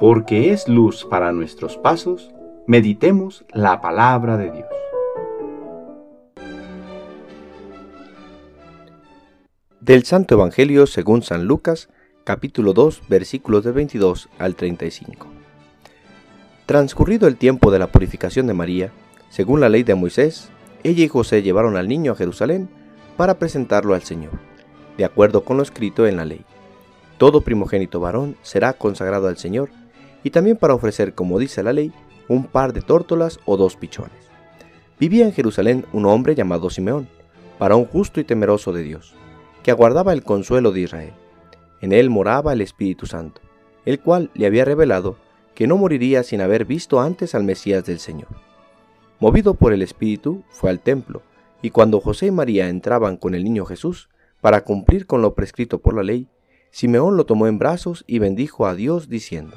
porque es luz para nuestros pasos, meditemos la palabra de Dios. Del Santo Evangelio según San Lucas, capítulo 2, versículos de 22 al 35. Transcurrido el tiempo de la purificación de María, según la ley de Moisés, ella y José llevaron al niño a Jerusalén para presentarlo al Señor, de acuerdo con lo escrito en la ley. Todo primogénito varón será consagrado al Señor, y también para ofrecer, como dice la ley, un par de tórtolas o dos pichones. Vivía en Jerusalén un hombre llamado Simeón, varón justo y temeroso de Dios, que aguardaba el consuelo de Israel. En él moraba el Espíritu Santo, el cual le había revelado que no moriría sin haber visto antes al Mesías del Señor. Movido por el Espíritu, fue al templo, y cuando José y María entraban con el niño Jesús, para cumplir con lo prescrito por la ley, Simeón lo tomó en brazos y bendijo a Dios diciendo,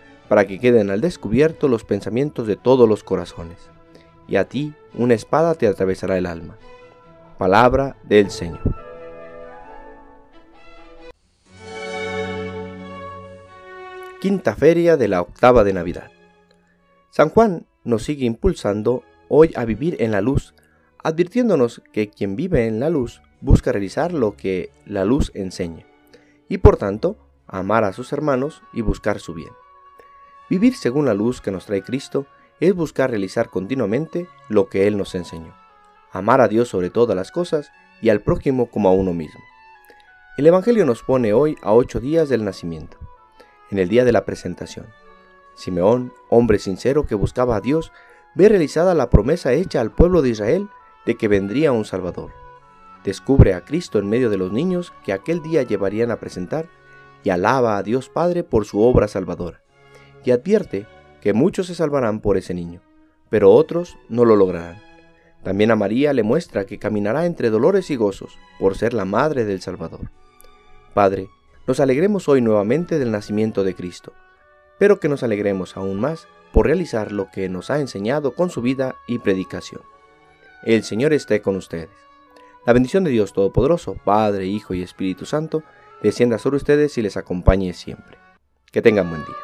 para que queden al descubierto los pensamientos de todos los corazones. Y a ti una espada te atravesará el alma. Palabra del Señor. Quinta feria de la octava de Navidad. San Juan nos sigue impulsando hoy a vivir en la luz, advirtiéndonos que quien vive en la luz busca realizar lo que la luz enseña, y por tanto amar a sus hermanos y buscar su bien. Vivir según la luz que nos trae Cristo es buscar realizar continuamente lo que Él nos enseñó. Amar a Dios sobre todas las cosas y al prójimo como a uno mismo. El Evangelio nos pone hoy a ocho días del nacimiento, en el día de la presentación. Simeón, hombre sincero que buscaba a Dios, ve realizada la promesa hecha al pueblo de Israel de que vendría un Salvador. Descubre a Cristo en medio de los niños que aquel día llevarían a presentar y alaba a Dios Padre por su obra salvadora, y advierte que muchos se salvarán por ese niño, pero otros no lo lograrán. También a María le muestra que caminará entre dolores y gozos por ser la madre del Salvador. Padre, nos alegremos hoy nuevamente del nacimiento de Cristo, pero que nos alegremos aún más por realizar lo que nos ha enseñado con su vida y predicación. El Señor esté con ustedes. La bendición de Dios Todopoderoso, Padre, Hijo y Espíritu Santo, descienda sobre ustedes y les acompañe siempre. Que tengan buen día.